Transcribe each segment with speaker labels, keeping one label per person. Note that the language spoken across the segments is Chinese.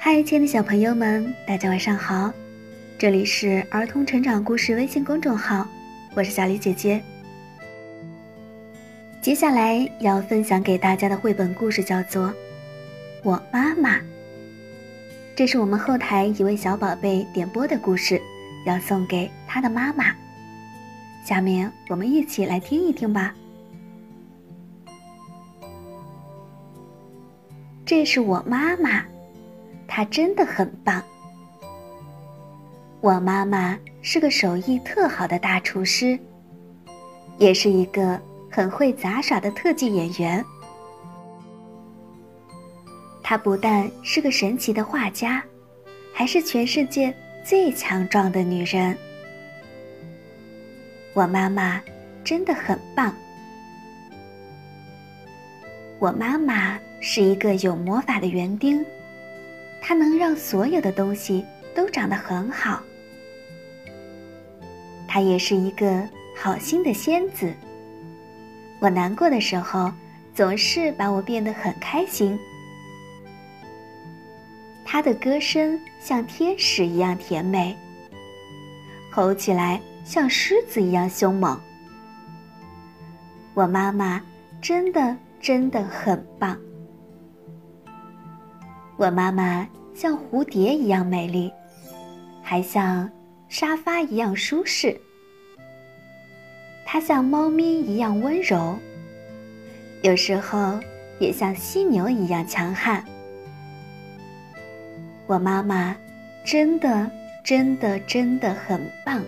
Speaker 1: 嗨，亲爱的小朋友们，大家晚上好！这里是儿童成长故事微信公众号，我是小李姐姐。接下来要分享给大家的绘本故事叫做《我妈妈》，这是我们后台一位小宝贝点播的故事，要送给他的妈妈。下面我们一起来听一听吧。这是我妈妈，她真的很棒。我妈妈是个手艺特好的大厨师，也是一个很会杂耍的特技演员。她不但是个神奇的画家，还是全世界最强壮的女人。我妈妈真的很棒。我妈妈。是一个有魔法的园丁，它能让所有的东西都长得很好。它也是一个好心的仙子。我难过的时候，总是把我变得很开心。它的歌声像天使一样甜美，吼起来像狮子一样凶猛。我妈妈真的真的很棒。我妈妈像蝴蝶一样美丽，还像沙发一样舒适。她像猫咪一样温柔，有时候也像犀牛一样强悍。我妈妈真的真的真的很棒。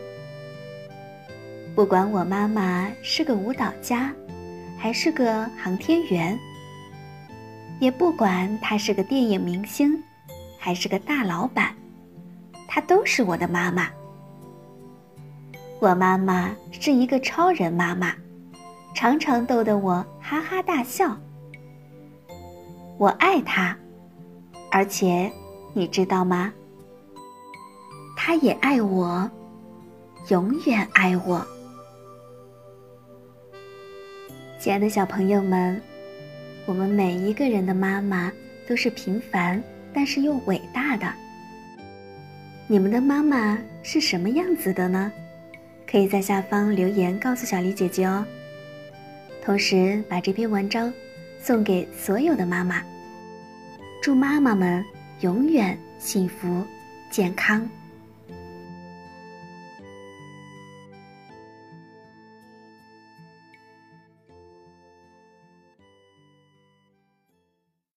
Speaker 1: 不管我妈妈是个舞蹈家，还是个航天员。也不管他是个电影明星，还是个大老板，他都是我的妈妈。我妈妈是一个超人妈妈，常常逗得我哈哈大笑。我爱她，而且你知道吗？她也爱我，永远爱我。亲爱的小朋友们。我们每一个人的妈妈都是平凡，但是又伟大的。你们的妈妈是什么样子的呢？可以在下方留言告诉小黎姐姐哦。同时把这篇文章送给所有的妈妈，祝妈妈们永远幸福健康。